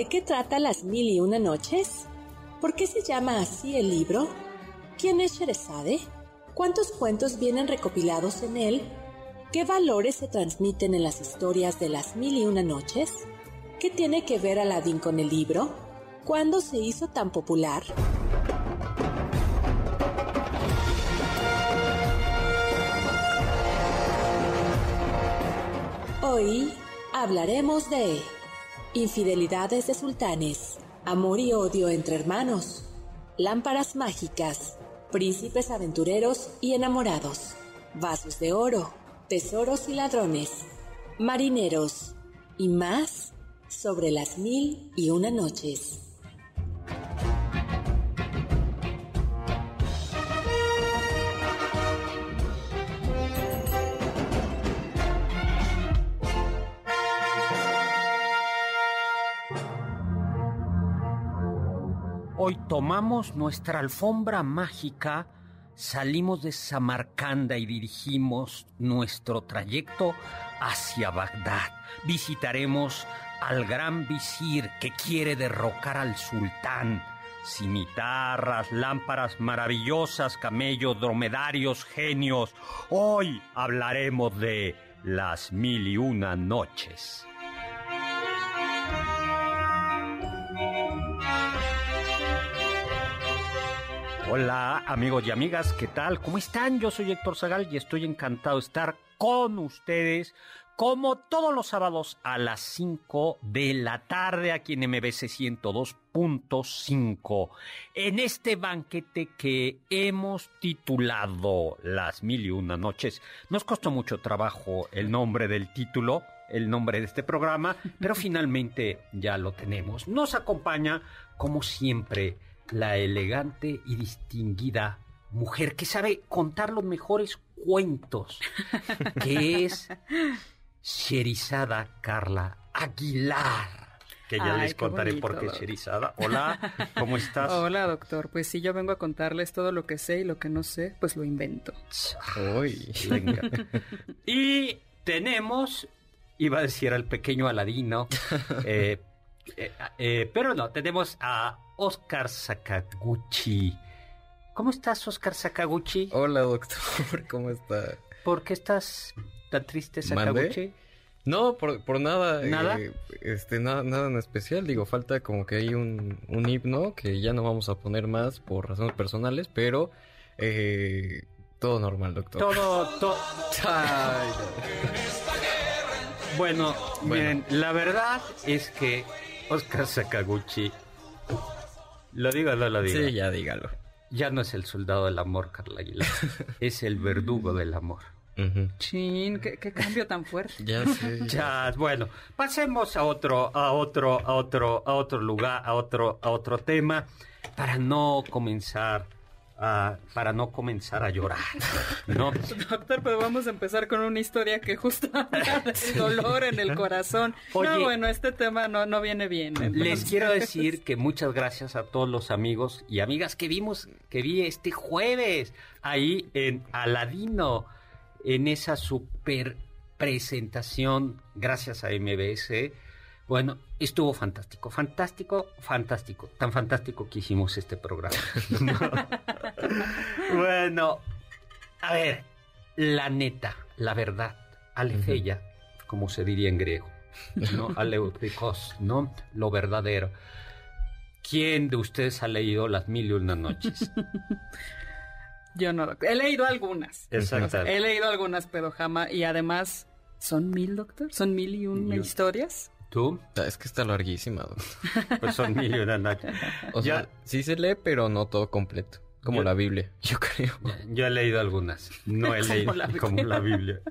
¿De qué trata las mil y una noches? ¿Por qué se llama así el libro? ¿Quién es Sherezade? ¿Cuántos cuentos vienen recopilados en él? ¿Qué valores se transmiten en las historias de las mil y una noches? ¿Qué tiene que ver Aladdin con el libro? ¿Cuándo se hizo tan popular? Hoy hablaremos de Infidelidades de sultanes, amor y odio entre hermanos, lámparas mágicas, príncipes aventureros y enamorados, vasos de oro, tesoros y ladrones, marineros y más sobre las mil y una noches. Hoy tomamos nuestra alfombra mágica, salimos de Samarcanda y dirigimos nuestro trayecto hacia Bagdad. Visitaremos al gran visir que quiere derrocar al sultán. Cimitarras, lámparas maravillosas, camellos, dromedarios, genios. Hoy hablaremos de las mil y una noches. Hola amigos y amigas, ¿qué tal? ¿Cómo están? Yo soy Héctor Zagal y estoy encantado de estar con ustedes como todos los sábados a las 5 de la tarde aquí en MBC 102.5 en este banquete que hemos titulado Las Mil y Una Noches. Nos costó mucho trabajo el nombre del título, el nombre de este programa, pero finalmente ya lo tenemos. Nos acompaña, como siempre, la elegante y distinguida mujer que sabe contar los mejores cuentos, que es Sherizada Carla Aguilar. Que ya Ay, les contaré por qué. Sherizada. Hola, ¿cómo estás? Hola, doctor. Pues sí, yo vengo a contarles todo lo que sé y lo que no sé, pues lo invento. Uy, venga. Y tenemos, iba a decir al pequeño Aladino, eh, eh, eh, pero no, tenemos a Oscar Sakaguchi. ¿Cómo estás, Oscar Sakaguchi? Hola, doctor, ¿cómo está? ¿Por qué estás tan triste. Sakaguchi? No, por, por nada. ¿Nada? eh, este, nada, nada en especial. Digo, falta como que hay un, un himno que ya no vamos a poner más por razones personales, pero eh, todo normal, doctor. Todo, todo. Bueno, Bueno. miren, la verdad es que Oscar Sakaguchi, lo digo o no lo digo, sí, ya dígalo. ya no es el soldado del amor, Carla Aguilar, es el verdugo del amor. Ujú. Chin, qué, qué cambio tan fuerte. Ya sé. Ya, bueno, pasemos a otro, a otro, a otro, a otro lugar, a otro, a otro tema, para no comenzar a, para no comenzar a llorar, ¿no? Doctor, pero vamos a empezar con una historia que justo habla del dolor en el corazón. Oye. no, bueno, este tema no, no viene bien. Les entonces. quiero decir que muchas gracias a todos los amigos y amigas que vimos, que vi este jueves ahí en Aladino, en esa super presentación, gracias a MBS. Bueno, estuvo fantástico, fantástico, fantástico, tan fantástico que hicimos este programa. bueno, a ver, la neta, la verdad, alefeya, como se diría en griego. ¿no? Aleuticos, ¿no? Lo verdadero. ¿Quién de ustedes ha leído Las Mil y Una Noches? Yo no, doctor. He leído algunas. Exactamente. He leído algunas, pero jamás. Y además, ¿son mil, doctor? ¿Son mil y una historias? ¿Tú? Es que está larguísima. Pues son Mil y Una Noches. O sea, sí se lee, pero no todo completo. Como Yo- la Biblia, yo creo. Yo he leído algunas. No he Como leído la Biblia. como la Biblia.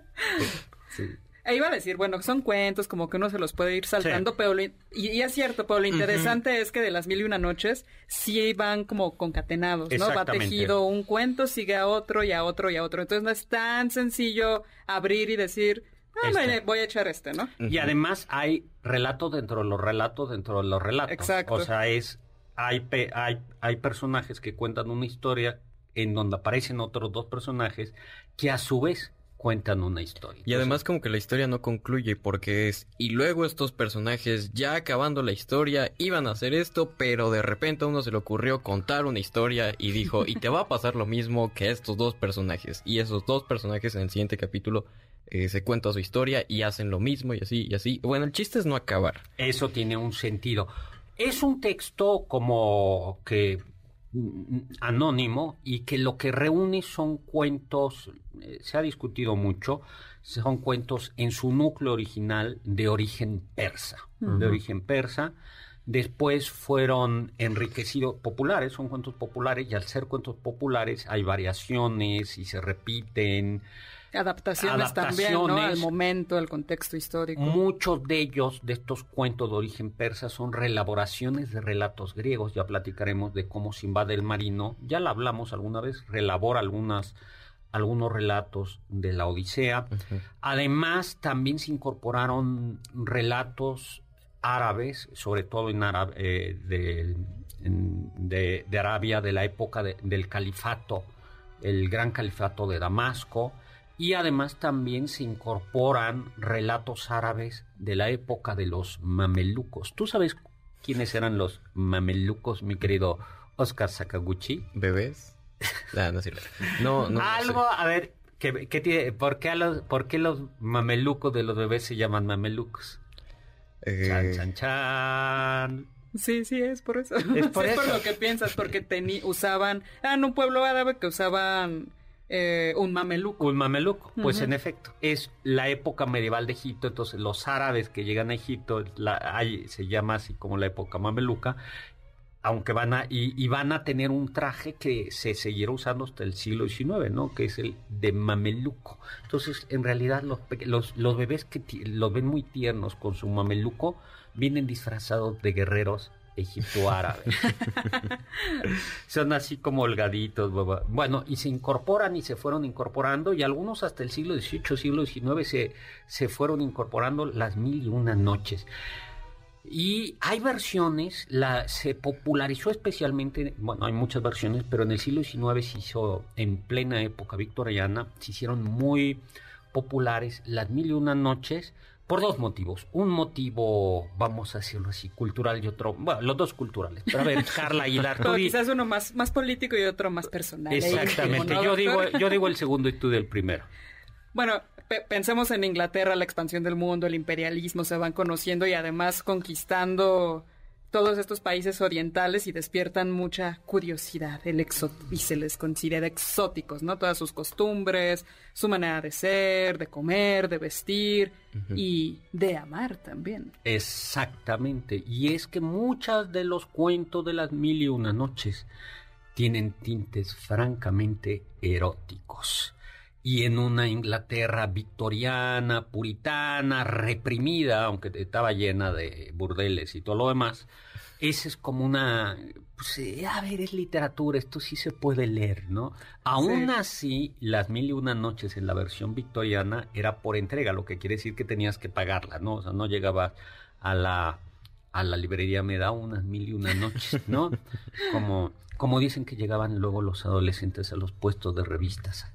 Sí. E iba a decir, bueno, son cuentos, como que uno se los puede ir saltando, pero lo, y, y, es cierto, pero lo interesante es que de las mil y una noches sí van como concatenados, ¿no? Va tejido un cuento, sigue a otro y a otro y a otro. Entonces no es tan sencillo abrir y decir, ah, este. voy a echar este, ¿no? Y además hay relatos dentro de los relatos dentro de los relatos. Exacto. O sea, es hay, hay, hay personajes que cuentan una historia en donde aparecen otros dos personajes que a su vez cuentan una historia. Y además como que la historia no concluye porque es y luego estos personajes ya acabando la historia iban a hacer esto, pero de repente a uno se le ocurrió contar una historia y dijo, "Y te va a pasar lo mismo que estos dos personajes." Y esos dos personajes en el siguiente capítulo eh, se cuenta su historia y hacen lo mismo y así y así. Bueno, el chiste es no acabar. Eso tiene un sentido. Es un texto como que anónimo y que lo que reúne son cuentos, eh, se ha discutido mucho, son cuentos en su núcleo original de origen persa, de origen persa. Después fueron enriquecidos populares, son cuentos populares y al ser cuentos populares hay variaciones y se repiten. Adaptaciones, también, ¿no? Al momento, al contexto histórico. Muchos de ellos, de estos cuentos de origen persa, son reelaboraciones de relatos griegos. Ya platicaremos de cómo Simbad el Marino, ya la hablamos alguna vez, relabora algunas, algunos relatos de la Odisea. Además, también se incorporaron relatos árabes, sobre todo en eh, de, de, Arabia, de la época del califato, el gran califato de Damasco y además también se incorporan relatos árabes de la época de los mamelucos. ¿Tú sabes quiénes eran los mamelucos, mi querido Oscar Sakaguchi? ¿Bebés? Ah, no sirve. No, no. Algo, a ver, ¿qué, qué tiene, por, qué los, ¿por qué los mamelucos de los bebés se llaman mamelucos? Eh... Chan, chan, chan. Sí, sí, es por eso. Es por, es eso. por lo que piensas, porque usaban, ah, en un pueblo árabe que usaban eh, un mameluco. Un mameluco, pues en efecto, es la época medieval de Egipto, entonces los árabes que llegan a Egipto, la, se llama así como la época mameluca, aunque van a, y, van a tener un traje que se seguirá usando hasta el siglo XIX, ¿no? Que es el de mameluco. Entonces, en realidad, los, los, los bebés que los ven muy tiernos con su mameluco, vienen disfrazados de guerreros Egipto árabe. Son así como holgaditos, bueno, y se incorporan y se fueron incorporando, y algunos hasta el siglo XVIII, siglo XIX se, se fueron incorporando las mil y una noches. Y hay versiones, la, se popularizó especialmente, bueno, hay muchas versiones, pero en el siglo XIX se hizo, en plena época victoriana, se hicieron muy populares las mil y una noches, por dos motivos. Un motivo, vamos a decirlo así, cultural y otro, bueno, los dos culturales. Pero a ver, Carla Aguilar. Pero quizás uno más, más político y otro más personal. Exactamente. yo, digo, yo digo el segundo y tú del primero. Bueno, pensemos en Inglaterra, la expansión del mundo, el imperialismo, se van conociendo y además conquistando todos estos países orientales y despiertan mucha curiosidad el y se les considera exóticos, ¿no? Todas sus costumbres, su manera de ser, de comer, de vestir y de amar también. Exactamente. Y es que muchas de los cuentos de las mil y una noches tienen tintes francamente eróticos y en una Inglaterra victoriana, puritana, reprimida, aunque estaba llena de burdeles y todo lo demás, esa es como una, pues, eh, a ver, es literatura, esto sí se puede leer, ¿no? Aún así, las mil y una noches en la versión victoriana era por entrega, lo que quiere decir que tenías que pagarla, ¿no? O sea, no llegaba a la, a la librería, me da unas mil y una noches, ¿no? Como, como dicen que llegaban luego los adolescentes a los puestos de revistas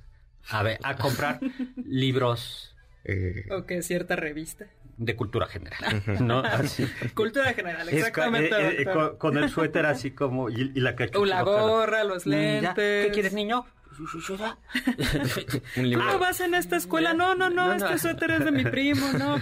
a ver, a comprar libros. Eh, o que cierta revista. De cultura general, ¿no? Así. Cultura general, exactamente. Eh, eh, con, el suéter así como, y, la cachucha. la gorra, los lentes. ¿Qué quieres, niño? ah, vas en esta escuela. No, no, no, este suéter es de mi primo, no.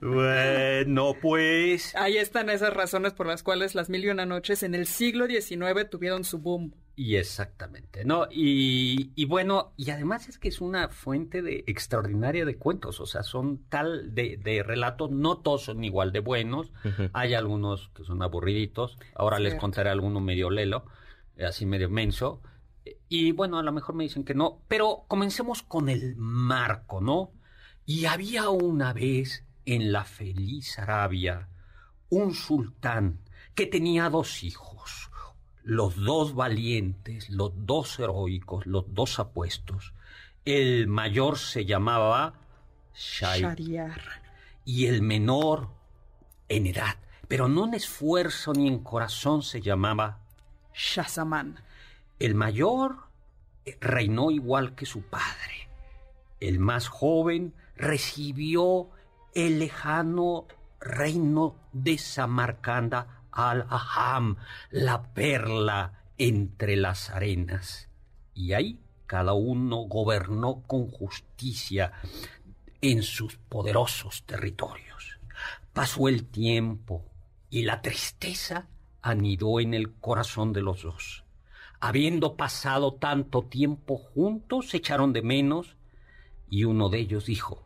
bueno, pues. Ahí están esas razones por las cuales las mil y una noches en el siglo XIX tuvieron su boom. Y exactamente, ¿no? Y, y, bueno, y además es que es una fuente de extraordinaria de cuentos, o sea, son tal de, de relatos, no todos son igual de buenos, hay algunos que son aburriditos, ahora les contaré alguno medio lelo, así medio menso, y bueno, a lo mejor me dicen que no, pero comencemos con el marco, ¿no? Y había una vez en la feliz Arabia un sultán que tenía dos hijos, los dos valientes, los dos heroicos, los dos apuestos. El mayor se llamaba Shariar. y el menor en edad, pero no en esfuerzo ni en corazón se llamaba Shazamán. El mayor eh, reinó igual que su padre. El más joven recibió el lejano reino de Samarcanda al-Aham, la perla entre las arenas. Y ahí cada uno gobernó con justicia en sus poderosos territorios. Pasó el tiempo y la tristeza anidó en el corazón de los dos. Habiendo pasado tanto tiempo juntos, se echaron de menos y uno de ellos dijo,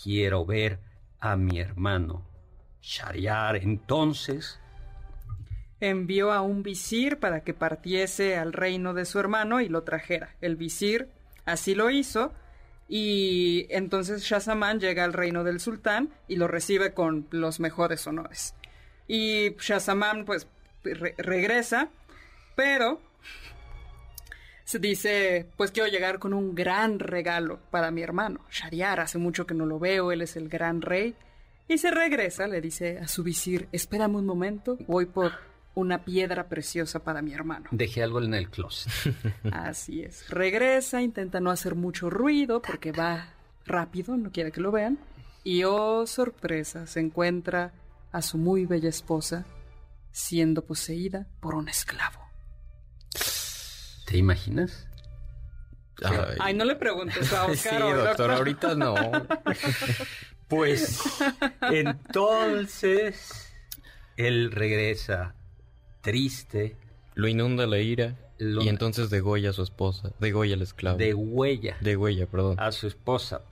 quiero ver a mi hermano. Shariar entonces envió a un visir para que partiese al reino de su hermano y lo trajera. El visir así lo hizo y entonces Shazamán llega al reino del sultán y lo recibe con los mejores honores. Y Shazamán pues re regresa, pero se dice, pues quiero llegar con un gran regalo para mi hermano. Shariar, hace mucho que no lo veo, él es el gran rey. Y se regresa, le dice a su visir, espérame un momento, voy por una piedra preciosa para mi hermano. Dejé algo en el closet. Así es. Regresa, intenta no hacer mucho ruido porque va rápido, no quiere que lo vean. Y oh sorpresa, se encuentra a su muy bella esposa siendo poseída por un esclavo. ¿Te imaginas? Ay, Ay no le preguntes a Oscar. Sí, doctor, doctor, ahorita no. pues entonces él regresa triste. Lo inunda la ira. Lo... Y entonces degolla a su esposa. Degolla al esclavo. De huella. De huella, perdón. A su esposa.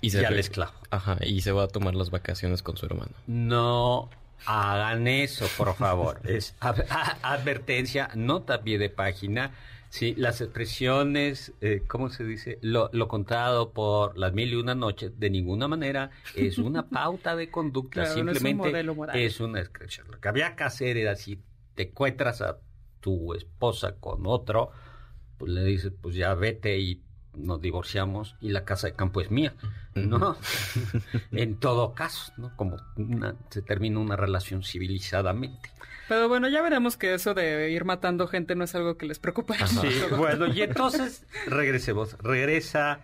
Y, se y al esclavo. Ajá, y se va a tomar las vacaciones con su hermano. No hagan eso, por favor. es advertencia, nota pie de página. Sí, las expresiones, eh, ¿cómo se dice? Lo, lo, contado por las mil y una noches, de ninguna manera es una pauta de conducta, claro, simplemente no es, un es, una descripción. Lo que había que hacer era si te encuentras a tu esposa con otro, pues le dices, pues ya vete y nos divorciamos y la casa de campo es mía, ¿no? en todo caso, ¿no? Como una, se termina una relación civilizadamente. Pero bueno, ya veremos que eso de ir matando gente no es algo que les preocupa. Sí, bueno, y entonces regresemos. Regresa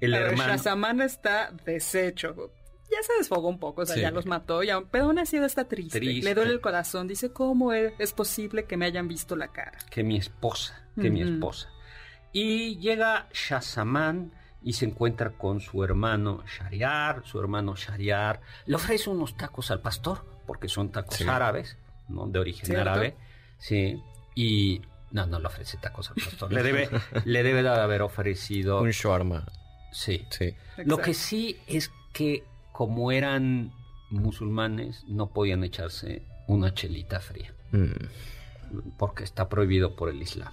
el pero hermano. Shazamán está deshecho. Ya se desfogó un poco, o sea, sí. ya los mató, ya, pero aún así está triste. triste. Le duele el corazón. Dice, ¿cómo es posible que me hayan visto la cara? Que mi esposa, que uh -huh. mi esposa. Y llega Shazamán y se encuentra con su hermano Shariar. Su hermano Shariar le ofrece unos tacos al pastor, porque son tacos sí. árabes, ¿no? De origen ¿Cierto? árabe. Sí. Y no, no le ofrece tacos al pastor. le debe, le debe de haber ofrecido. Un shawarma. Sí. sí. Lo que sí es que, como eran musulmanes, no podían echarse una chelita fría. Mm. Porque está prohibido por el Islam.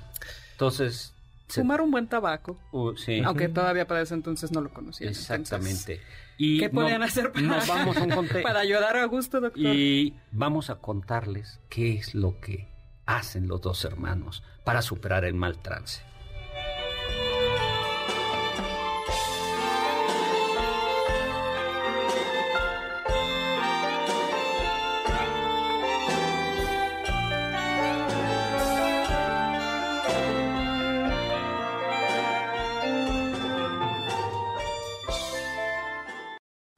Entonces, Fumar un buen tabaco. Uh, sí. Aunque todavía para ese entonces no lo conocía. Exactamente. Entonces, y ¿Qué podían no, hacer para, nos vamos a para ayudar a gusto, doctor? Y vamos a contarles qué es lo que hacen los dos hermanos para superar el mal trance.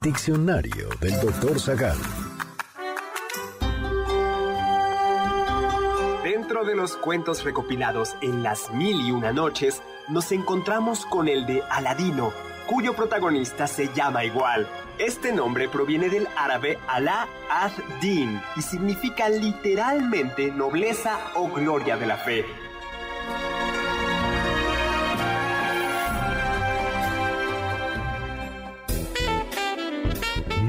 Diccionario del Dr. Zagal. Dentro de los cuentos recopilados en Las Mil y Una Noches, nos encontramos con el de Aladino, cuyo protagonista se llama igual. Este nombre proviene del árabe Alá ad-Din y significa literalmente nobleza o gloria de la fe.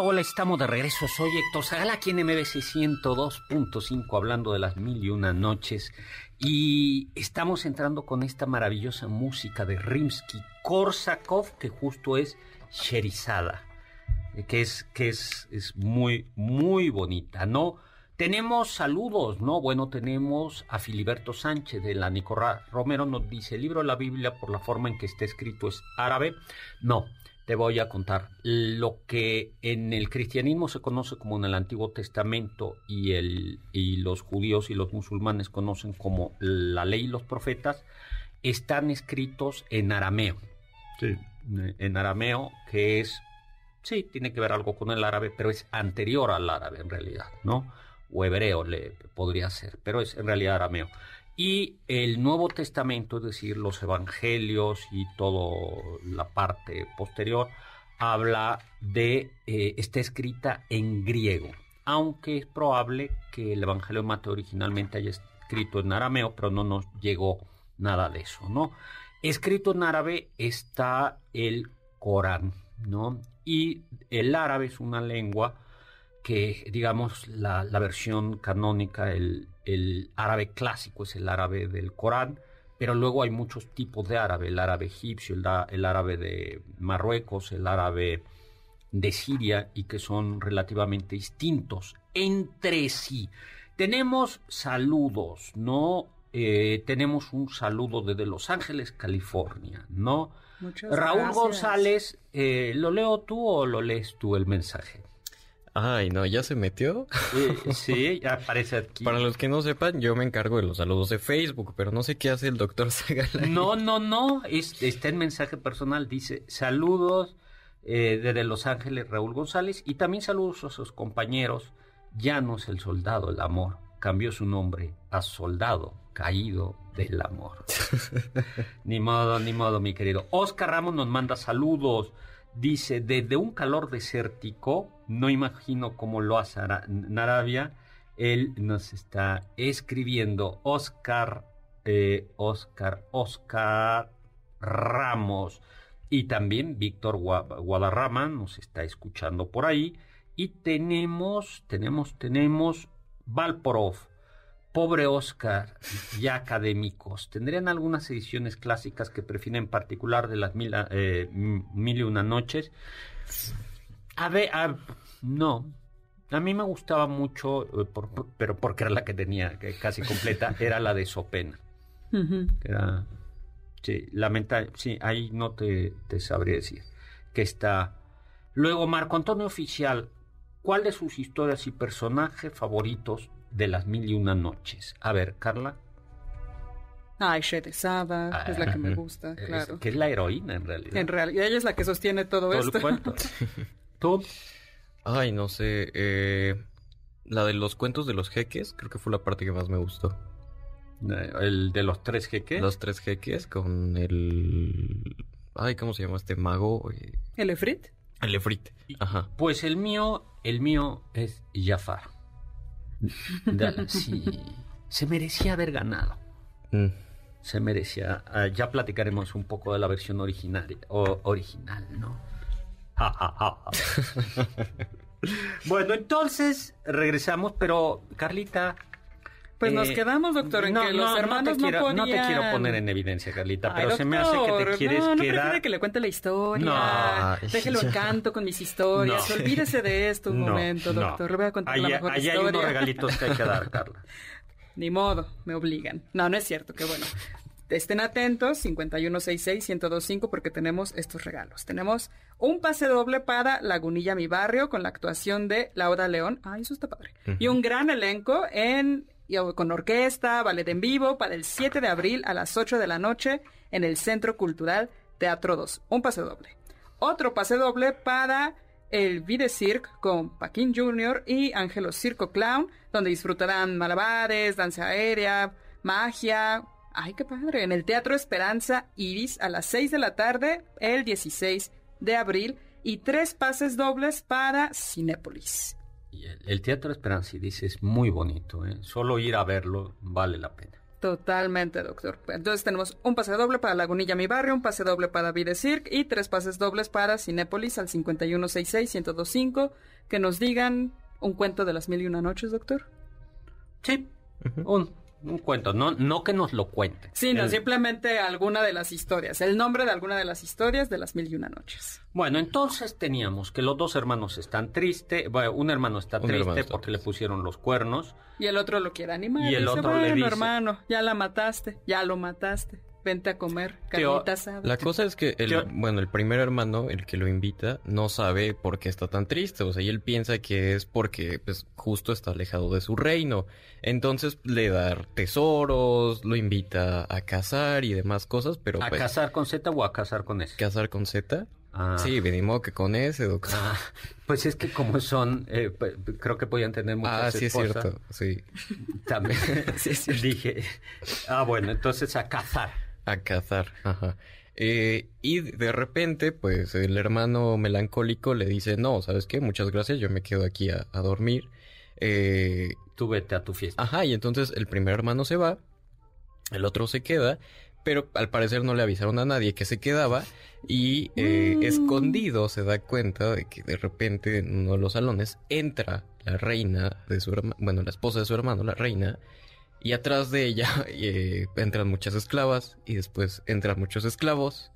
Hola, estamos de regreso. Soy Héctor Zagal aquí en MBC 102.5 hablando de las mil y una noches y estamos entrando con esta maravillosa música de Rimsky-Korsakov que justo es Sherizada, eh, que es que es, es muy muy bonita, ¿no? Tenemos saludos, ¿no? Bueno, tenemos a Filiberto Sánchez de la Nicorra Romero, nos dice, el libro de la Biblia por la forma en que está escrito es árabe. No, te voy a contar lo que en el cristianismo se conoce como en el Antiguo Testamento y, el, y los judíos y los musulmanes conocen como la ley y los profetas, están escritos en arameo. Sí. En arameo, que es, sí, tiene que ver algo con el árabe, pero es anterior al árabe en realidad, ¿no? O hebreo le podría ser, pero es en realidad arameo. Y el Nuevo Testamento, es decir, los evangelios y toda la parte posterior, habla de, eh, está escrita en griego, aunque es probable que el Evangelio de Mateo originalmente haya escrito en arameo, pero no nos llegó nada de eso, ¿no? Escrito en árabe está el Corán, ¿no? Y el árabe es una lengua que, digamos, la, la versión canónica, el, el árabe clásico es el árabe del Corán, pero luego hay muchos tipos de árabe, el árabe egipcio, el, árabe de Marruecos, el árabe de Siria, y que son relativamente distintos entre sí. Tenemos saludos, ¿no? Eh, tenemos un saludo desde Los Ángeles, California, ¿no? Raúl González, eh, ¿lo leo tú o lo lees tú el mensaje? Ay, no, ¿ya se metió? sí, ya aparece aquí. Para los que no sepan, yo me encargo de los saludos de Facebook, pero no sé qué hace el doctor Zagal. No, no, no, está en mensaje personal, dice saludos eh, desde Los Ángeles, Raúl González, y también saludos a sus compañeros. Ya no es el soldado el amor, cambió su nombre a soldado caído del amor. ni modo, ni modo, mi querido. Oscar Ramos nos manda saludos. Dice, desde un calor desértico, no imagino cómo lo hace Narabia, él nos está escribiendo Oscar, eh, Oscar, Oscar Ramos. Y también Víctor Guadarrama nos está escuchando por ahí. Y tenemos, tenemos, tenemos Valporov. Pobre Oscar y académicos, ¿tendrían algunas ediciones clásicas que prefieren en particular de las mil, eh, mil y una noches? A ver, no. A mí me gustaba mucho, eh, pero porque era la que tenía casi completa, era la de Sopena. Era, sí, lamentable, sí, ahí no te, te sabría decir. Que está. Luego, Marco Antonio Oficial, ¿cuál de sus historias y personajes favoritos de las mil y una noches. A ver, Carla. Ay, Saba, es la que me gusta, claro. que es la heroína en realidad. En realidad, ella es la que sostiene todo, esto. ¿Tú? Ay, no sé. Eh, la de los cuentos de los jeques, creo que fue la parte que más me gustó. Eh, ¿El de los tres jeques? Los tres jeques con el... Ay, ¿cómo se llama este mago? ¿El Efrit? El Efrit, ajá. Pues el mío, el mío es Jafar sí, se merecía haber ganado. Mm. Se merecía. Ah, ya platicaremos un poco de la versión original, o, original, ¿no? bueno, entonces regresamos, pero Carlita, pues nos eh, quedamos, doctor, en que los hermanos no, te quiero, no, te quiero poner en evidencia, Carlita, pero se me hace que te quieres no, no quedar... que le cuente la historia. No. Déjelo en canto con mis historias. Olvídese de esto un momento, doctor. Le voy a contar la mejor allá historia. hay unos regalitos que hay que dar, Carla. Ni modo, me obligan. No, no es cierto, qué bueno. Estén atentos, 5166-1025, porque tenemos estos regalos. Tenemos un pase doble para Lagunilla, mi barrio, con la actuación de Laura León. Ay, eso está padre. Y un gran elenco en con orquesta, ballet en vivo, para el 7 de abril a las 8 de la noche en el Centro Cultural Teatro 2. Un pase doble. Otro pase doble para el Vide Cirque con Paquín Jr. y Ángelo Circo Clown, donde disfrutarán malabares, danza aérea, magia, Ay, qué padre. En el Teatro Esperanza Iris a las 6 de la tarde, el 16 de abril, y tres pases dobles para Cinépolis. el, Teatro Esperanza Iris es muy bonito, ¿eh? Solo ir a verlo vale la pena. Totalmente, doctor. Entonces tenemos un pase doble para Lagunilla, mi barrio, un pase doble para Vide Cirque y tres pases dobles para Cinépolis al 5166-1025. Que nos digan un cuento de las mil y una noches, doctor. Sí, un un cuento, no, no que nos lo cuente. Sí, no, simplemente alguna de las historias, el nombre de alguna de las historias de las mil y una noches. Bueno, entonces teníamos que los dos hermanos están tristes, bueno, un hermano está triste porque le pusieron los cuernos. Y el otro lo quiere animar. Y el otro le dice, hermano, ya la mataste, ya lo mataste vente a comer carnita La cosa es que el, bueno, el primer hermano, el que lo invita, no sabe por qué está tan triste. O sea, y él piensa que es porque pues, justo está alejado de su reino. Entonces le da tesoros, lo invita a cazar y demás cosas, pero... ¿A pues cazar con Z o a cazar con S? ¿Cazar con Z? Ah. Sí, venimos que con ese, doctor. Ah, pues es que como son, eh, creo que podían tener muchas Ah, sí es cierto, sí. También sí dije, ah, bueno, entonces a cazar. A cazar, ajá. Eh, y de repente, pues el hermano melancólico le dice, no, ¿sabes qué? Muchas gracias, yo me quedo aquí a, dormir. Eh, Tú vete a tu fiesta. Ajá, y entonces el primer hermano se va, el otro se queda, pero al parecer no le avisaron a nadie que se quedaba y eh, mm. escondido se da cuenta de que de repente en uno de los salones entra la reina de su hermano, bueno, la esposa de su hermano, la reina, y atrás de ella eh, entran muchas esclavas y después entran muchos esclavos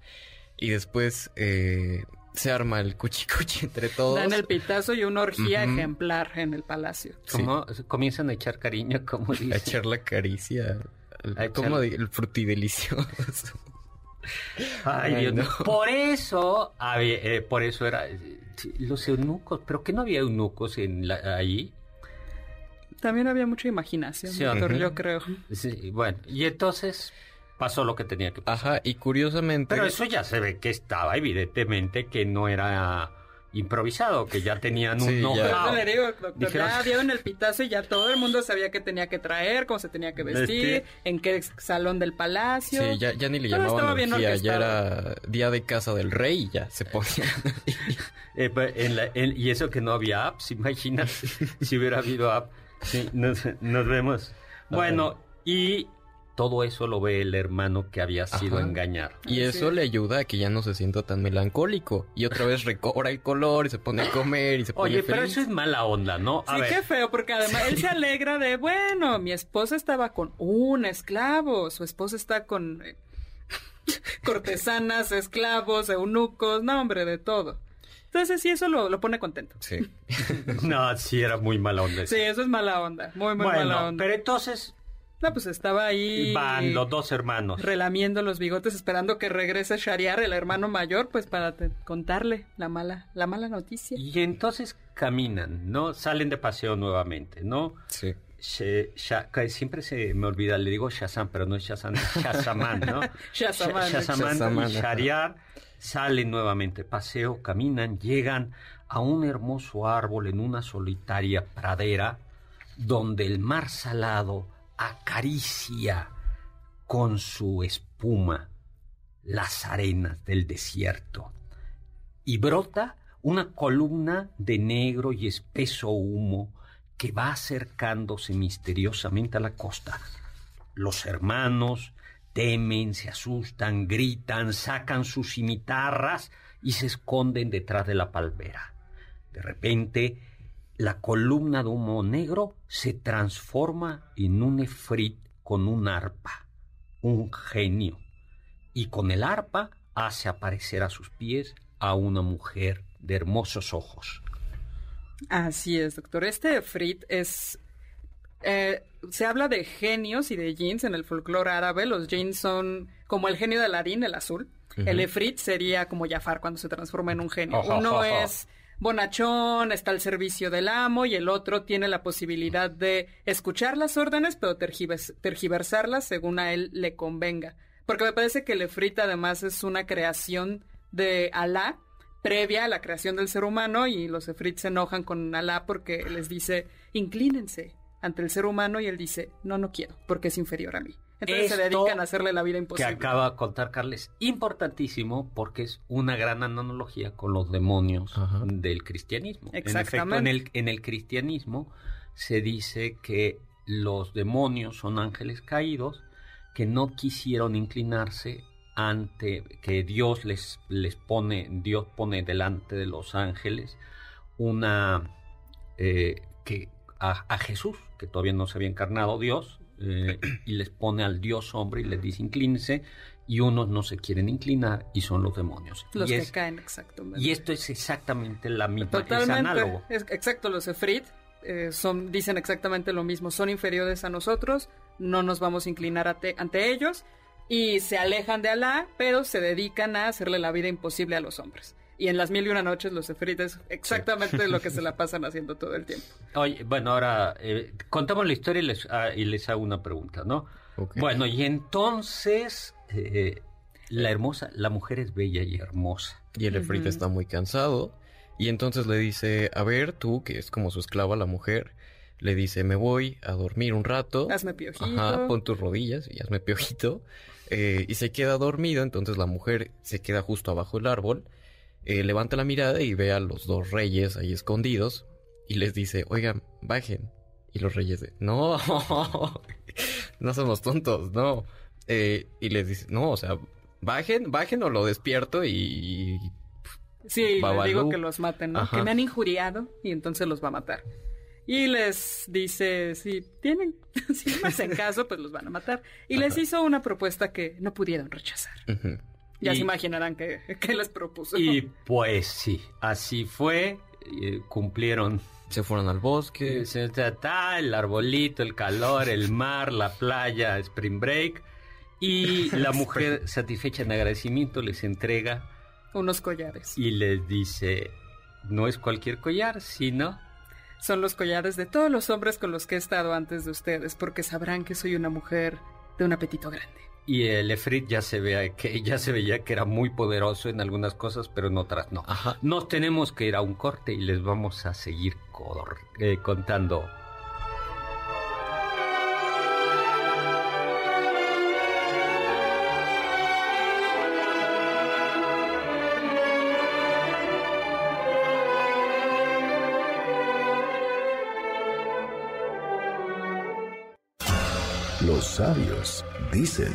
y después eh, se arma el cuchicuchi entre todos. Dan el pitazo y una orgía ejemplar en el palacio. Como comienzan a echar cariño, como dice. A echar la caricia. como el frutidelicioso. Ay, Dios, Por eso, eh, por eso era los eunucos, pero que no había eunucos en la, ahí. También había mucha imaginación, yo creo. Sí, bueno, y entonces pasó lo que tenía que pasar. Ajá, y curiosamente... Pero eso ya se ve que estaba, evidentemente, que no era improvisado, que ya tenían un sí, Ya. le digo, doctor, ya dieron el pitazo y ya todo el mundo sabía qué tenía que traer, cómo se tenía que vestir, este en qué salón del palacio. Sí, ya, ya ni le llamaban orgía, ya era día de casa del rey y ya se ponían eh, pues, y eso que no había apps, imagínate si hubiera habido app Sí, nos, vemos. Bueno, y todo eso lo ve el hermano que había sido engañado. Y eso le ayuda a que ya no se sienta tan melancólico. Y otra vez recobra el color y se pone a comer y se pone Oye, pero eso es mala onda, ¿no? sí, qué feo, porque además él se alegra de, bueno, mi esposa estaba con un esclavo, su esposa está con eh, cortesanas, esclavos, eunucos, no, hombre, de todo. Entonces sí, eso lo, pone contento. Sí. no, sí, era muy mala onda. Sí, eso es mala onda. Muy, muy mala onda. Pero entonces... No, pues estaba ahí... Van los dos hermanos. Relamiendo los bigotes, esperando que regrese Shariar, el hermano mayor, pues para contarle la mala, la mala noticia. Y entonces caminan, ¿no? Salen de paseo nuevamente, ¿no? Sí. siempre se me olvida, le digo Shazam, pero no es Shazam, es Shazaman, ¿no? Shazaman. Shazaman y Shariar Salen nuevamente, paseo, caminan, llegan a un hermoso árbol en una solitaria pradera donde el mar salado acaricia con su espuma las arenas del desierto y brota una columna de negro y espeso humo que va acercándose misteriosamente a la costa. Los hermanos temen, se asustan, gritan, sacan sus cimitarras y se esconden detrás de la palmera. De repente, la columna de humo negro se transforma en un efrit con un arpa, un genio, y con el arpa hace aparecer a sus pies a una mujer de hermosos ojos. Así es, doctor. Este efrit es Eh, se habla de genios y de jeans en el folclore árabe. Los jeans son como el genio de Aladín, el azul. El efrit sería como Jafar cuando se transforma en un genio. Uno es bonachón, está al servicio del amo y el otro tiene la posibilidad de escuchar las órdenes pero tergiversarlas según a él le convenga. Porque me parece que el efrit además es una creación de Alá previa a la creación del ser humano y los efrits se enojan con Alá porque les dice inclínense ante el ser humano y él dice no, no quiero porque es inferior a mí. Entonces se dedican a hacerle la vida imposible. Que acaba de contar Carles, importantísimo porque es una gran analogía con los demonios del cristianismo. Exactamente. En, el, en el cristianismo se dice que los demonios son ángeles caídos que no quisieron inclinarse ante que Dios les, les pone, Dios pone delante de los ángeles una eh, que a, a, Jesús, que todavía no se había encarnado Dios, eh, y les pone al Dios hombre y les dice inclínese, y unos no se quieren inclinar y son los demonios. Los y que caen, exactamente. Y esto es exactamente la misma, Totalmente, es análogo. Es, exacto, los Efrit eh, son, dicen exactamente lo mismo, son inferiores a nosotros, no nos vamos a inclinar ante, ante ellos, y se alejan de Alá, pero se dedican a hacerle la vida imposible a los hombres. Y en las mil y una noches los efrites exactamente lo que se la pasan haciendo todo el tiempo. Oye, bueno, ahora eh, contamos la historia y les, ah, y les hago una pregunta, ¿no? Bueno, y entonces eh, la hermosa, la mujer es bella y hermosa. Y el efrit Ujú. está muy cansado. Y entonces le dice, a ver, tú, que es como su esclava la mujer, le dice, me voy a dormir un rato. Hazme piojito. Ajá, pon tus rodillas y hazme piojito. Eh, y se queda dormido, entonces la mujer se queda justo abajo del árbol, eh, levanta la mirada y ve a los dos reyes ahí escondidos y les dice, oigan, bajen. Y los reyes de, no, no somos tontos, no. Eh, y les dice, no, o sea, bajen, bajen o lo despierto y... Sí, le Babalú. digo que los maten, ¿no? Ajá. Que me han injuriado y entonces los va a matar. Y les dice, si tienen, si no me hacen caso, pues los van a matar. Y les hizo una propuesta que no pudieron rechazar. Ujú. Ya Y- se imaginarán qué qué les propuso. Y pues sí, así fue, eh, cumplieron Se fueron al bosque. se- ta- ta, el arbolito, el calor, el mar, la playa, Spring Break. Y la mujer, satisfecha en agradecimiento, les entrega Unos collares. y les dice, no es cualquier collar, sino... Son los collares de todos los hombres con los que he estado antes de ustedes, porque sabrán que soy una mujer de un apetito grande. Y el Efrit ya se vea que ya se veía que era muy poderoso en algunas cosas, pero en otras no. Ajá. Nos tenemos que ir a un corte y les vamos a seguir eh, contando. Los sabios dicen.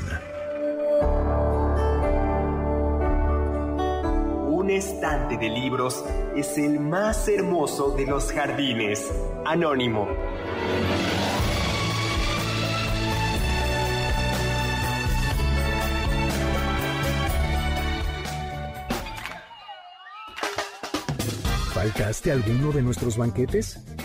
Un estante de libros es el más hermoso de los jardines. Anónimo. ¿Faltaste alguno de nuestros banquetes?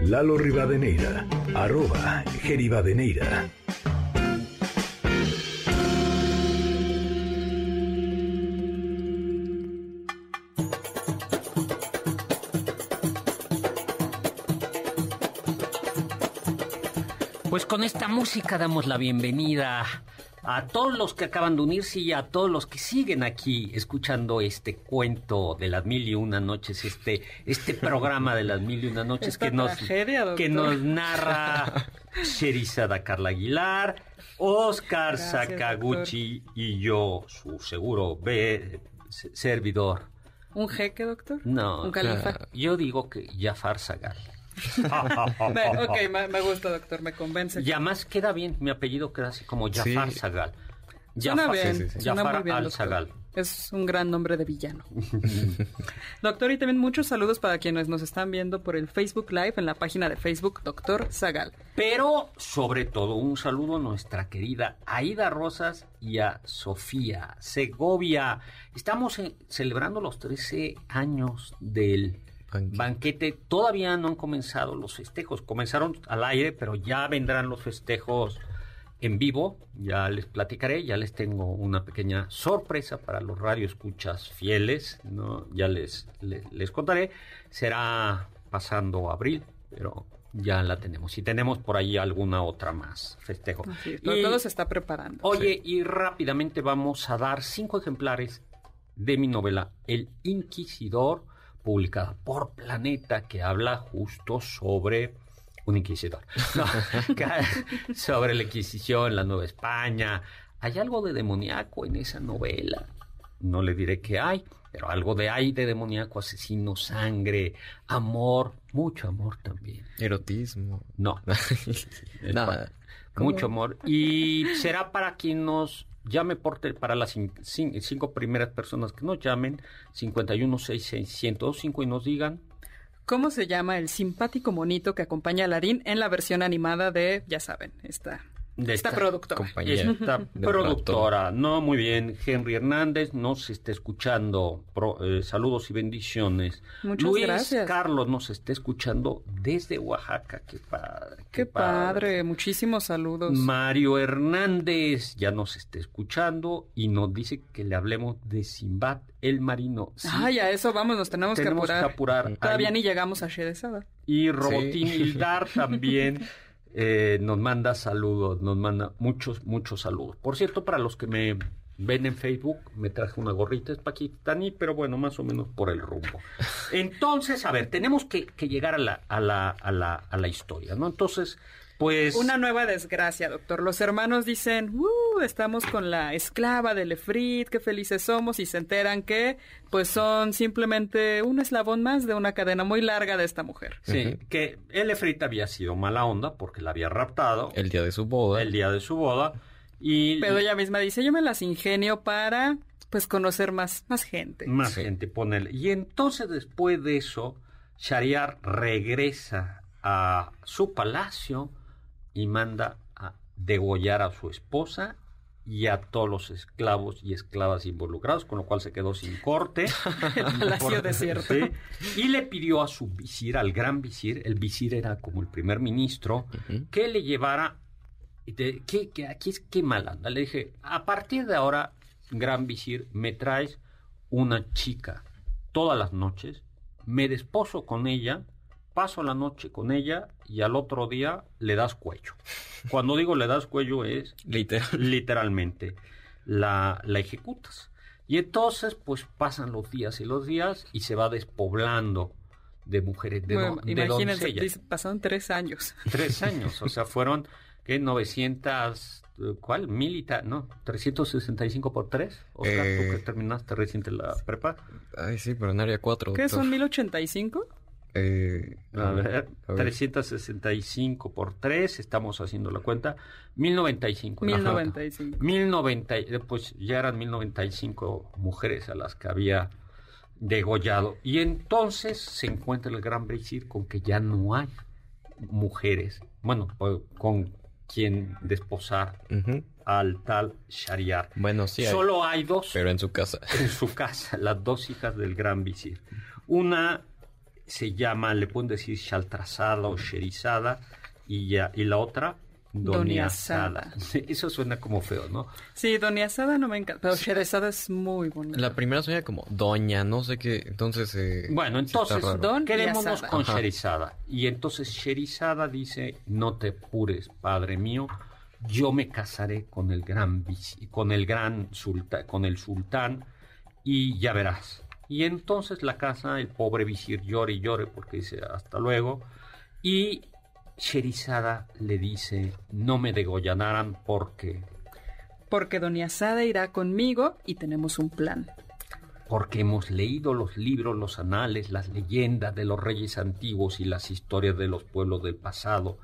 Lalo Rivadeneira, arroba Geribadeneira. Pues con esta música damos la bienvenida a todos los que acaban de unirse y a todos los que siguen aquí escuchando este cuento de las mil y una noches, este, este programa de las mil y una noches Esta que nos, tragedia, que nos narra Sherizada Carla Aguilar, Oscar Gracias, Sakaguchi y yo, su seguro B, servidor. ¿Un jeque, doctor? No, ¿Un califa? yo digo que Jafar Sagal. Me- ok, me, me gusta, doctor, me convence. Y además queda bien, mi apellido queda así como Jafar Sí. Zagal. Suena Jafar- bien, sí, sí, sí. suena Jafar muy bien, doctor. al-Zagal. Es un gran nombre de villano. Doctor, y también muchos saludos para quienes nos están viendo por el Facebook Live en la página de Facebook Doctor Zagal. Pero sobre todo un saludo a nuestra querida Aida Rosas y a Sofía Segovia. Estamos eh, celebrando los 13 años del Banquete. banquete. Todavía no han comenzado los festejos. Comenzaron al aire, pero ya vendrán los festejos en vivo. Ya les platicaré, ya les tengo una pequeña sorpresa para los radioescuchas fieles. ¿no? Ya les, les, les contaré. Será pasando abril, pero ya la tenemos. Y tenemos por ahí alguna otra más festejo. Y- Todo se está preparando. Oye, y rápidamente vamos a dar cinco ejemplares de mi novela El Inquisidor, publicada por Planeta, que habla justo sobre un inquisidor. No, sobre la Inquisición, la Nueva España. Hay algo de demoníaco en esa novela. No le diré que hay, pero algo de hay de demoníaco, asesino, sangre, amor, mucho amor también. Erotismo. No, Nada. mucho amor. Y será para quien nos llame por para las cin- cin- cinco primeras personas que nos llamen, 51665 y nos digan. ¿Cómo se llama el simpático monito que acompaña a Aladdin en la versión animada de, ya saben, esta, De esta esta productora? compañía. Esta productora, no, muy bien. Henry Hernández nos está escuchando. Pro- eh, saludos y bendiciones. Muchas Luis gracias. Carlos nos está escuchando desde Oaxaca. Qué padre. Qué padre, muchísimos saludos. Mario Hernández ya nos está escuchando y nos dice que le hablemos de Simbad el Marino. Sí, Ay, a eso vamos, nos tenemos, tenemos que apurar. apurar. Todavía Ahí. ni llegamos a Sherezada. Y Robotín Sí. Hildar también eh, nos manda saludos, nos manda muchos, muchos saludos. Por cierto, para los que me ven en Facebook, me traje una gorrita, es paquistaní, pero bueno, más o menos por el rumbo. Entonces, a ver, tenemos que, que llegar a la, a, la, a, la, a la historia, ¿no? Entonces, pues... Una nueva desgracia, doctor. Los hermanos dicen, "Uh, estamos con la esclava de Lefrit, qué felices somos, y se enteran que, pues, son simplemente un eslabón más de una cadena muy larga de esta mujer. Sí, que el Efrit había sido mala onda porque la había raptado El día de su boda. el día de su boda y Pero ella misma dice, yo me las ingenio para, pues, conocer más, más gente. más Sí. gente pone y entonces después de eso Shariar regresa a su palacio y manda a degollar a su esposa y a todos los esclavos y esclavas involucrados, con lo cual se quedó sin corte. El palacio desierto. Sí. Y le pidió a su visir, al gran visir, el visir era como el primer ministro, que le llevara. y te- ¿qué, qué- aquí es qué mal anda. Le dije, a partir de ahora, gran visir, me traes una chica todas las noches, me desposo con ella, paso la noche con ella y al otro día le das cuello. Cuando digo le das cuello es Literal. literalmente la, la ejecutas. Y entonces, pues pasan los días y los días y se va despoblando de mujeres, de, Bueno, de imagínense, pasaron tres años. Tres años, o sea, fueron, ¿qué? 900, eh, ¿cuál? Milita, no, 365 por 3. Oscar, tú Eh. que terminaste reciente la prepa. Ay, sí, pero en área 4. ¿Qué son 1085? Eh, A ver, a ver. 365 por 3, estamos haciendo la cuenta. 1095. en la flauta. 1095. 1090, eh, pues ya eran 1095 mujeres a las que había degollado. Y entonces se encuentra el gran visir con que ya no hay mujeres, bueno, con quien desposar al tal Shariar. Bueno, sí hay, Solo hay dos pero en su casa. en su casa, las dos hijas del gran visir. Una se llama, le pueden decir Shaltrazada o Sherizada, y, ya, y la otra, Doniazada. Doniazada. Eso suena como feo, ¿no? Sí, Doña Asada no me encanta, pero Sherezada es muy bonita. La primera suena como doña, no sé qué. Entonces. eh, Bueno, entonces. Don- quedémonos con Ajá. Sherizada. Y entonces Sherizada dice, no te apures, padre mío, yo me casaré con el gran visi- con el gran sultán, con el sultán, y ya verás. Y entonces la casa, el pobre visir llore y llore porque dice hasta luego. Y Sherizada le dice, no me degollarán porque... Porque Doña Asada irá conmigo y tenemos un plan. porque hemos leído los libros, los anales, las leyendas de los reyes antiguos y las historias de los pueblos del pasado,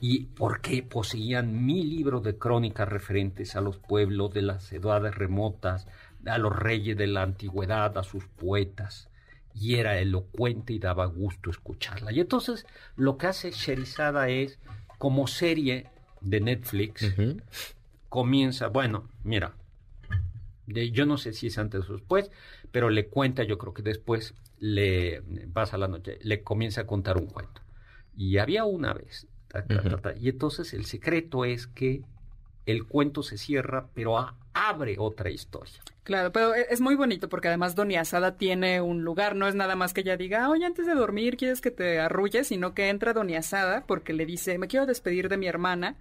y porque poseían mil libros de crónicas referentes a los pueblos de las edades remotas, a los reyes de la antigüedad, a sus poetas, y era elocuente y daba gusto escucharla. Y entonces lo que hace Sherizada es, como serie de Netflix, comienza, bueno, mira, yo no sé si es antes o después, pero le cuenta, yo creo que después le pasa la noche, le comienza a contar un cuento. Y había una vez, y entonces el secreto es que el cuento se cierra, pero abre otra historia. Claro, pero e, es muy bonito porque además Doña Asada tiene un lugar, no es nada más que ella diga, oye, antes de dormir quieres que te arrulles, sino que entra Doña Asada porque le dice, me quiero despedir de mi hermana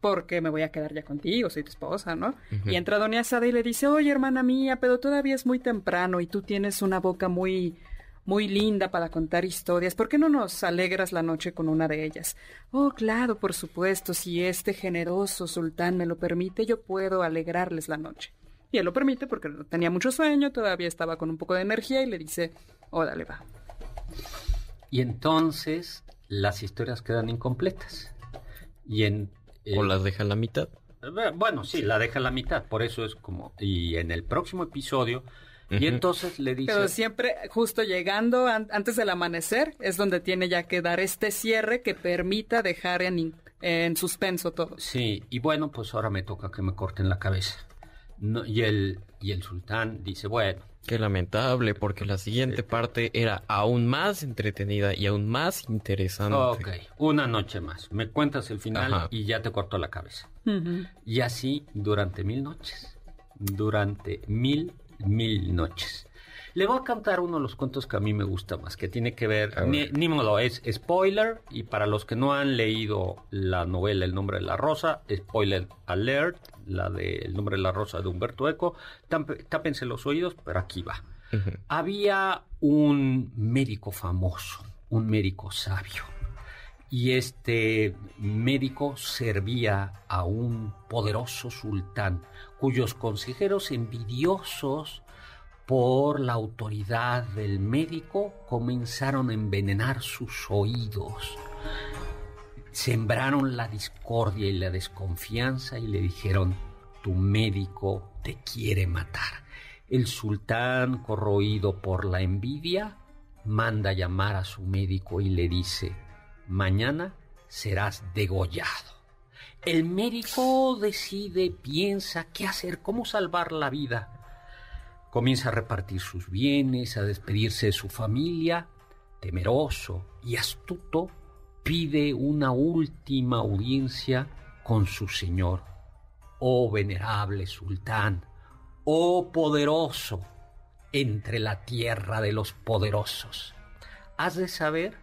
porque me voy a quedar ya contigo, soy tu esposa, ¿no? Y entra Doña Asada y le dice, oye, hermana mía, pero todavía es muy temprano y tú tienes una boca muy muy linda para contar historias. ¿Por qué no nos alegras la noche con una de ellas? Oh, claro, por supuesto, si este generoso sultán me lo permite, yo puedo alegrarles la noche. Y él lo permite porque tenía mucho sueño, todavía estaba con un poco de energía y le dice, órale, va. Y entonces las historias quedan incompletas. Y en, ¿O las deja a la mitad? Eh, bueno, sí, la deja a la mitad, por eso es como... Y en el próximo episodio y entonces le dice... Pero siempre, justo llegando antes del amanecer, es donde tiene ya que dar este cierre que permita dejar en, en suspenso todo. Sí, y bueno, pues ahora me toca que me corten la cabeza. y, el, y el sultán dice, bueno... Qué lamentable, porque la siguiente parte era aún más entretenida y aún más interesante. Ok, una noche más. Me cuentas el final y ya te corto la cabeza. Y así durante mil noches. Durante mil Mil Noches. Le voy a cantar uno de los cuentos que a mí me gusta más, que tiene que ver, ni, modo, es spoiler, y para los que no han leído la novela El nombre de la rosa, spoiler alert, la de El nombre de la rosa de Humberto Eco, tápense los oídos, pero aquí va. Había un médico famoso, un médico sabio, y este médico servía a un poderoso sultán, cuyos consejeros envidiosos por la autoridad del médico comenzaron a envenenar sus oídos. Sembraron la discordia y la desconfianza y le dijeron, tu médico te quiere matar. El sultán, corroído por la envidia, manda llamar a su médico y le dice, mañana serás degollado. El médico decide, piensa qué hacer, cómo salvar la vida. Comienza a repartir sus bienes, a despedirse de su familia. Temeroso y astuto, pide una última audiencia con su señor. Oh venerable sultán, oh poderoso entre la tierra de los poderosos. Has de saber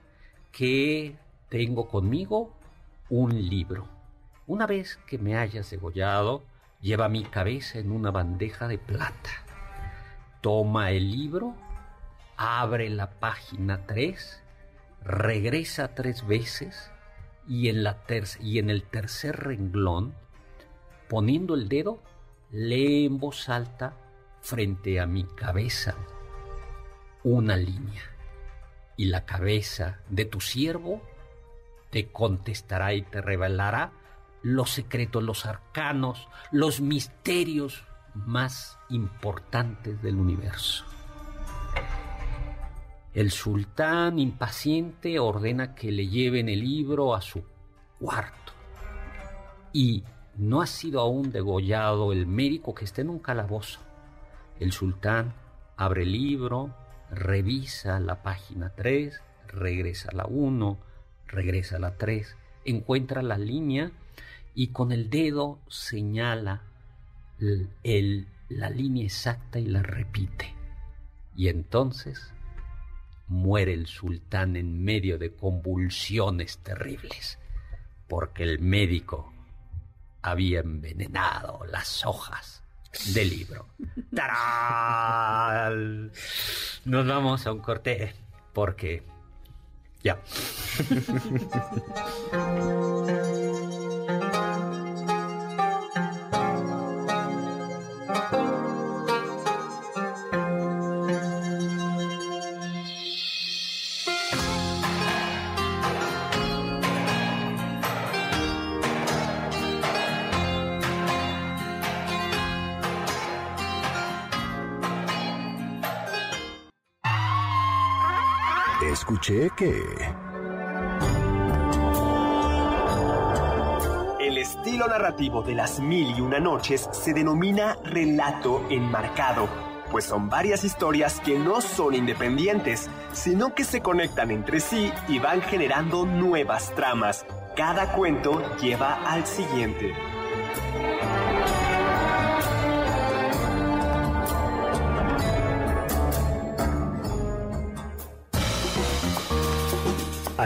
que tengo conmigo un libro una vez que me hayas degollado, lleva mi cabeza en una bandeja de plata. Toma el libro, abre la página 3, regresa tres veces y en, la y en el tercer renglón, poniendo el dedo, lee en voz alta frente a mi cabeza una línea. Y la cabeza de tu siervo te contestará y te revelará los secretos, los arcanos, los misterios más importantes del universo. El sultán impaciente ordena que le lleven el libro a su cuarto. Y no ha sido aún degollado el médico que está en un calabozo. El sultán abre el libro, revisa la página 3, regresa a la 1, regresa a la 3, encuentra la línea y con el dedo señala la línea exacta y la repite. Y entonces muere el sultán en medio de convulsiones terribles, porque el médico había envenenado las hojas del libro. ¡Tarán! Nos vamos a un corte porque Ja. escuché que... El estilo narrativo de las mil y una noches se denomina relato enmarcado, pues son varias historias que no son independientes, sino que se conectan entre sí y van generando nuevas tramas. Cada cuento lleva al siguiente.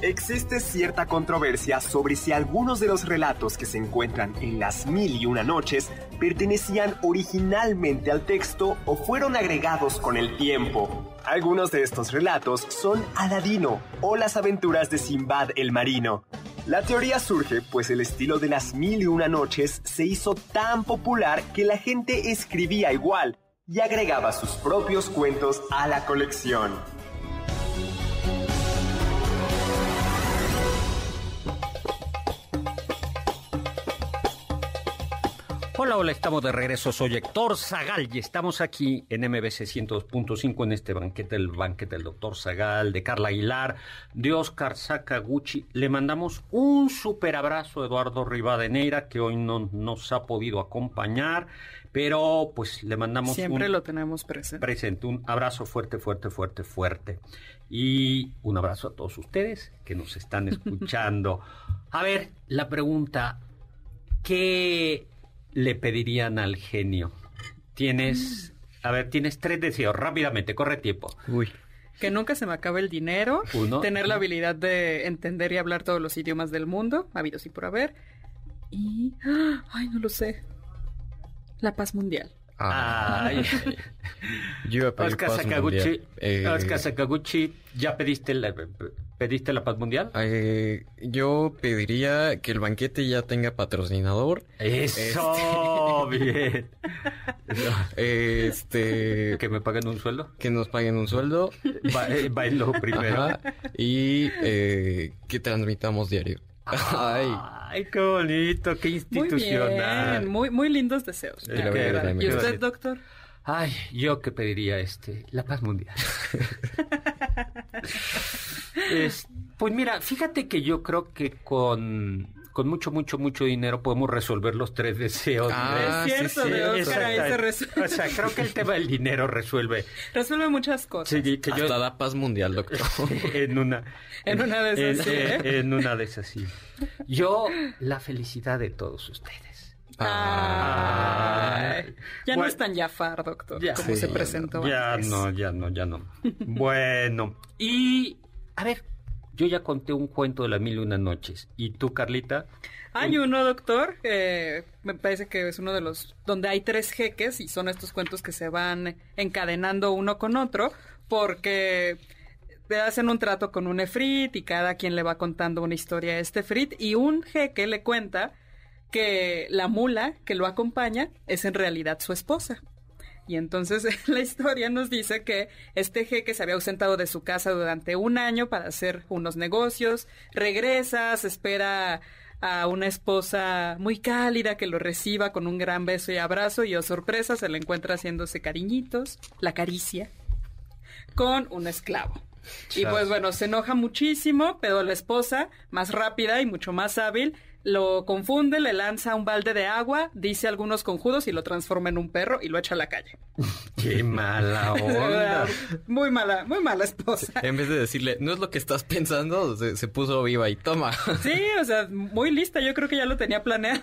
Existe cierta controversia sobre si algunos de los relatos que se encuentran en las mil y una noches pertenecían originalmente al texto o fueron agregados con el tiempo. Algunos de estos relatos son Aladino o las aventuras de Simbad el Marino. La teoría surge pues el estilo de las mil y una noches se hizo tan popular que la gente escribía igual y agregaba sus propios cuentos a la colección. Hola, hola, estamos de regreso. Soy Héctor Zagal y estamos aquí en MBC 102.5 en este banquete, el banquete del doctor Zagal, de Carla Aguilar, de Oscar Sakaguchi. Le mandamos un super abrazo a Eduardo Rivadeneira, que hoy no nos ha podido acompañar, pero pues le mandamos Siempre un lo tenemos presente. presente, un abrazo fuerte, fuerte, fuerte, fuerte. Y un abrazo a todos ustedes que nos están escuchando. A ver, la pregunta, ¿qué le pedirían al genio? Tienes, a ver, tienes tres deseos, rápidamente, corre tiempo. Uy. Que nunca se me acabe el dinero, Uno. tener la habilidad de entender y hablar todos los idiomas del mundo, habidos y por haber, y... ¡ah! Ay, no lo sé. La paz mundial. Ay. Yo Oscar Sakaguchi. Eh, Oscar Sakaguchi, ¿ya pediste la, pediste la paz mundial? eh, yo pediría que el banquete ya tenga patrocinador. Eso, bien. Este, Que me paguen un sueldo. que nos paguen un sueldo. Ba- eh, bailo primero. Ajá, y eh, que transmitamos diario. Ay, Ay, qué bonito, qué Muy institucional. bien, muy, muy lindos deseos. Sí, la la verdad. verdad, ¿Y usted, doctor? Ay, yo que pediría este, la paz mundial. Es- pues mira, fíjate que yo creo que con, con mucho, mucho, mucho dinero podemos resolver los tres deseos. Ah, es sí, cierto, sí, de Oscar ahí se Exacto. resuelve, O sea, creo que el tema del dinero resuelve. resuelve muchas cosas. Sí, que yo hasta da paz mundial, doctor. en una En una de esas, en, sí, en- ¿eh? en una de esas sí. Yo la felicidad de todos ustedes. Ay, ya no es tan Jafar, doctor, ya. como Sí, se presentó Ya antes. no, ya no, ya no. Bueno, y a ver, yo ya conté un cuento de las mil y una noches. ¿Y tú, Carlita? Hay uno, doctor, que me parece que es uno de los donde hay tres jeques y son estos cuentos que se van encadenando uno con otro porque te hacen un trato con un efrit y cada quien le va contando una historia a este efrit y un jeque le cuenta que la mula que lo acompaña es en realidad su esposa. Y entonces la historia nos dice que este jeque se había ausentado de su casa durante un año para hacer unos negocios, regresa, se espera a una esposa muy cálida que lo reciba con un gran beso y abrazo y oh sorpresa se le encuentra haciéndose cariñitos, la caricia, con un esclavo. Y pues bueno, se enoja muchísimo, pero la esposa, más rápida y mucho más hábil, lo confunde, le lanza un balde de agua, dice algunos conjuros y lo transforma en un perro y lo echa a la calle. Qué mala onda. muy mala, muy mala esposa. En vez de decirle, no es lo que estás pensando, se, puso viva y toma. Sí, o sea, muy lista. Yo creo que ya lo tenía planeado.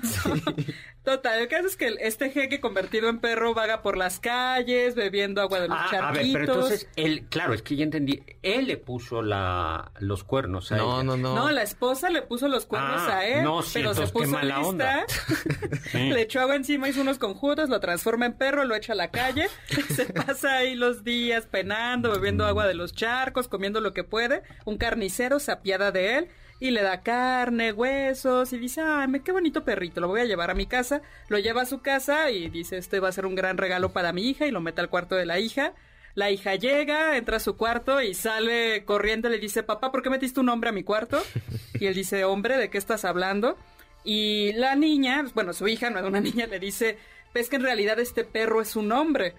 Total, el caso es que este jeque convertido en perro vaga por las calles, bebiendo agua de los charquitos. Ah, a ver, pero entonces, él, claro, es que ya entendí. Él le puso la, los cuernos a no, No, no, no. la esposa le puso los cuernos ah, a él. No, pero se puso lista. Onda. Le echó agua encima, hizo unos conjuntos, lo transforma en perro, lo echa a la calle se pasa ahí los días penando, bebiendo agua de los charcos, comiendo lo que puede. Un carnicero se apiada de él y le da carne, huesos y dice, ay, qué bonito perrito, lo voy a llevar a mi casa. Lo lleva a su casa y dice, este va a ser un gran regalo para mi hija y lo mete al cuarto de la hija. La hija llega, entra a su cuarto y sale corriendo le dice, papá, ¿por qué metiste un hombre a mi cuarto? Y él dice, hombre, ¿de qué estás hablando? Y la niña, bueno, su hija, no es una niña, le dice, ves que en realidad este perro es un hombre.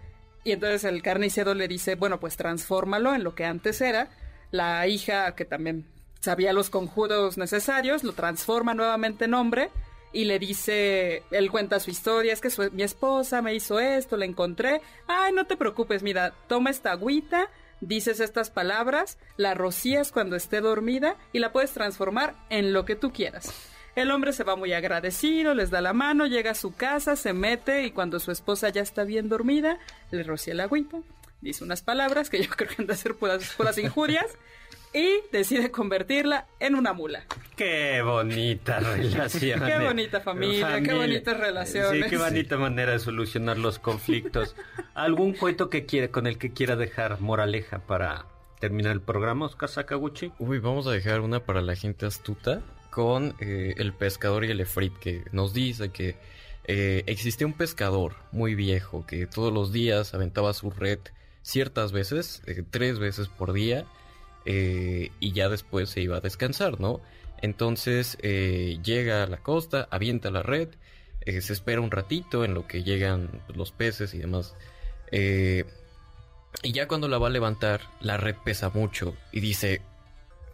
Y entonces el carnicero le dice, bueno, pues transfórmalo en lo que antes era. La hija, que también sabía los conjuros necesarios, lo transforma nuevamente en hombre y le dice, él cuenta su historia, es que mi esposa me hizo esto, la encontré. Ay, no te preocupes, mira, toma esta agüita, dices estas palabras, la rocías cuando esté dormida y la puedes transformar en lo que tú quieras. El hombre se va muy agradecido, les da la mano, llega a su casa, se mete y cuando su esposa ya está bien dormida, le rocía el agüita, dice unas palabras que yo creo que han de ser puras, injurias y decide convertirla en una mula. Qué bonita relación. qué bonita familia, qué bonitas relaciones. Sí, qué bonita manera de solucionar los conflictos. ¿Algún cuento que quiere, con el que quiera dejar moraleja para terminar el programa, Oscar Sakaguchi? Uy, vamos a dejar una para la gente astuta con eh, el pescador y el efrit, que nos dice que eh, existía un pescador muy viejo que todos los días aventaba su red ciertas veces, eh, tres veces por día, y ya después se iba a descansar, ¿no? Entonces llega a la costa, avienta la red, se espera un ratito en lo que llegan los peces y demás. y ya cuando la va a levantar, la red pesa mucho y dice,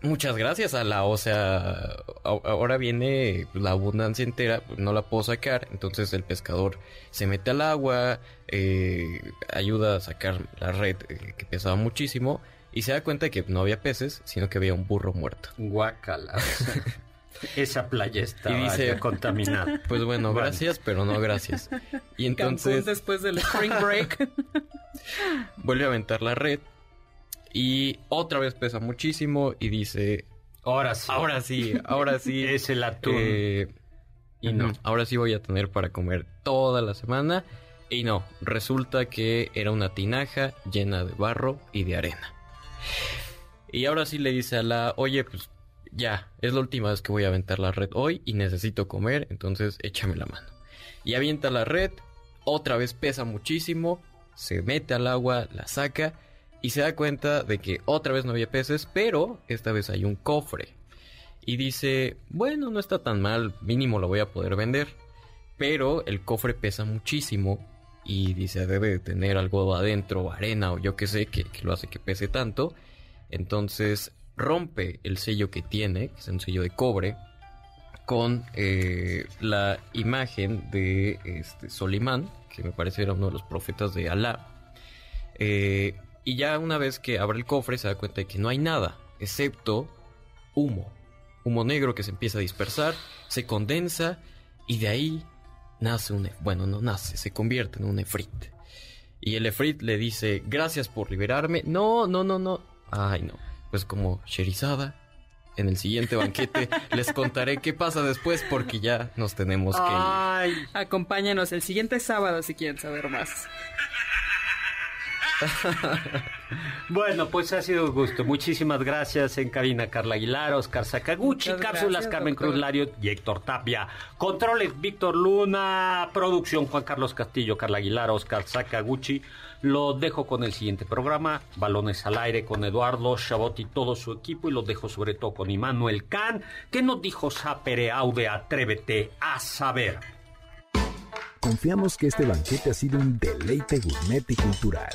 Muchas gracias, a la, O sea, ahora viene la abundancia entera, no la puedo sacar. Entonces el pescador se mete al agua, eh, ayuda a sacar la red eh, que pesaba muchísimo y se da cuenta de que no había peces, sino que había un burro muerto. Guacala. Esa playa está contaminada. Pues bueno, gracias, pero no gracias. Y entonces. después del spring break. vuelve a aventar la red y otra vez pesa muchísimo y dice... Ahora sí. Ahora sí, ahora sí. es el atún. Eh, y no, ahora sí voy a tener para comer toda la semana. Y no, resulta que era una tinaja llena de barro y de arena. Y ahora sí le dice a la, oye, pues ya, es la última vez que voy a aventar la red hoy y necesito comer, entonces échame la mano. Y avienta la red, otra vez pesa muchísimo, se mete al agua, la saca y se da cuenta de que otra vez no había peces, pero esta vez hay un cofre. Y dice, bueno, no está tan mal, mínimo lo voy a poder vender. Pero el cofre pesa muchísimo y dice, debe tener algo adentro, arena o yo qué sé, que, lo hace que pese tanto. Entonces rompe el sello que tiene, que es un sello de cobre, con eh, la imagen de este, Solimán, que me parece era uno de los profetas de Alá. Eh, y ya una vez que abre el cofre se da cuenta de que no hay nada, excepto humo. Humo negro que se empieza a dispersar, se condensa y de ahí nace un... Bueno, no nace, se convierte en un efrit. Y el efrit le dice, gracias por liberarme. No, no, no, no. Ay, no. Pues como Sherizada, en el siguiente banquete les contaré qué pasa después porque ya nos tenemos que ir. Ay, acompáñanos el siguiente sábado si quieren saber más. bueno, pues ha sido un gusto. Muchísimas gracias en cabina Carla Aguilar, Oscar Sakaguchi, cápsulas Carmen Cruz Lario y Héctor Tapia. Controles Víctor Luna, producción Juan Carlos Castillo, Carla Aguilar, Oscar Sakaguchi. Lo dejo con el siguiente programa, Balones al Aire con Eduardo Chabot y todo su equipo y lo dejo sobre todo con Immanuel Can, que nos dijo Sapere Aude, atrévete a saber. Confiamos que este banquete ha sido un deleite gourmet y cultural.